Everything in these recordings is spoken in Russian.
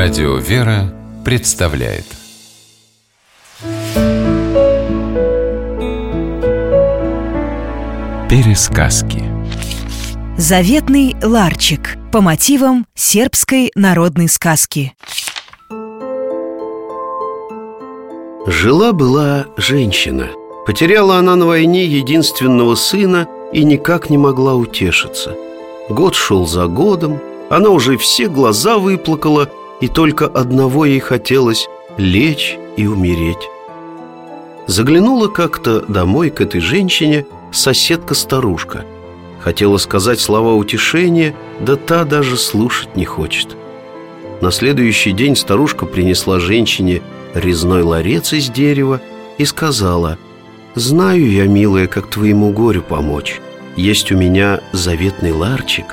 Радио «Вера» представляет Пересказки Заветный ларчик по мотивам сербской народной сказки Жила-была женщина. Потеряла она на войне единственного сына и никак не могла утешиться. Год шел за годом, она уже все глаза выплакала и только одного ей хотелось – лечь и умереть. Заглянула как-то домой к этой женщине соседка-старушка. Хотела сказать слова утешения, да та даже слушать не хочет. На следующий день старушка принесла женщине резной ларец из дерева и сказала «Знаю я, милая, как твоему горю помочь. Есть у меня заветный ларчик.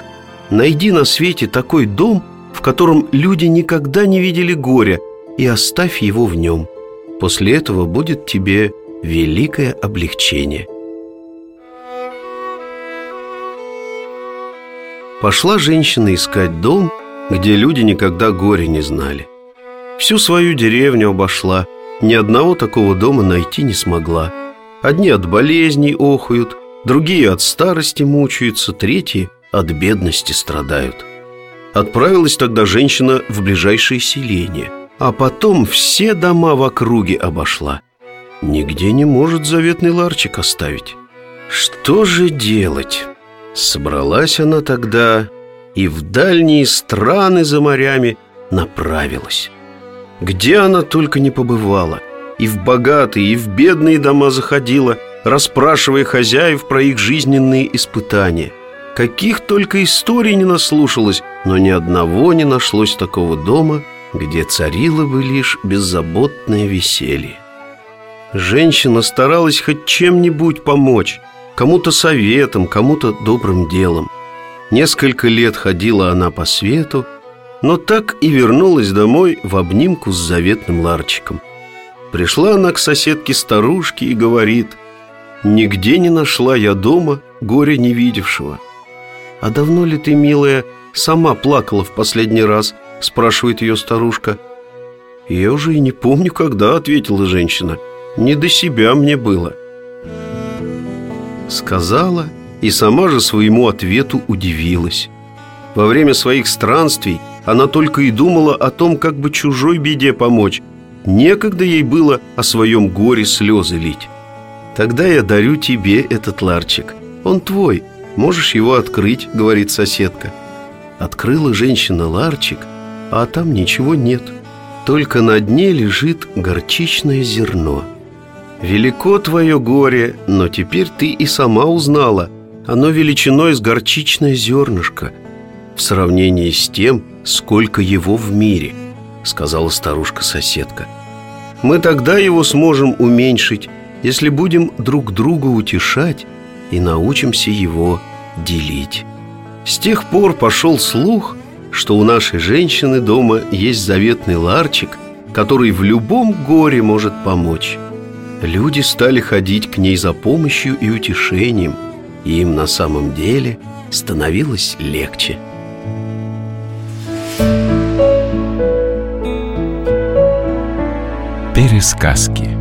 Найди на свете такой дом – в котором люди никогда не видели горя, и оставь его в нем. После этого будет тебе великое облегчение. Пошла женщина искать дом, где люди никогда горя не знали. Всю свою деревню обошла, ни одного такого дома найти не смогла. Одни от болезней охают, другие от старости мучаются, третьи от бедности страдают – Отправилась тогда женщина в ближайшее селение, а потом все дома в округе обошла. Нигде не может заветный ларчик оставить. Что же делать? Собралась она тогда и в дальние страны за морями направилась. Где она только не побывала, и в богатые, и в бедные дома заходила, расспрашивая хозяев про их жизненные испытания – Каких только историй не наслушалось, но ни одного не нашлось такого дома, где царило бы лишь беззаботное веселье. Женщина старалась хоть чем-нибудь помочь, кому-то советом, кому-то добрым делом. Несколько лет ходила она по свету, но так и вернулась домой в обнимку с заветным ларчиком. Пришла она к соседке-старушке и говорит, «Нигде не нашла я дома горя не видевшего». «А давно ли ты, милая, сама плакала в последний раз?» – спрашивает ее старушка. «Я уже и не помню, когда», – ответила женщина. «Не до себя мне было». Сказала и сама же своему ответу удивилась. Во время своих странствий она только и думала о том, как бы чужой беде помочь. Некогда ей было о своем горе слезы лить. «Тогда я дарю тебе этот ларчик. Он твой, Можешь его открыть, говорит соседка. Открыла женщина ларчик, а там ничего нет. Только на дне лежит горчичное зерно. Велико твое горе, но теперь ты и сама узнала. Оно величиной с горчичное зернышко. В сравнении с тем, сколько его в мире Сказала старушка-соседка. Мы тогда его сможем уменьшить Если будем друг друга утешать и научимся его делить. С тех пор пошел слух, что у нашей женщины дома есть заветный ларчик, который в любом горе может помочь. Люди стали ходить к ней за помощью и утешением, и им на самом деле становилось легче. Пересказки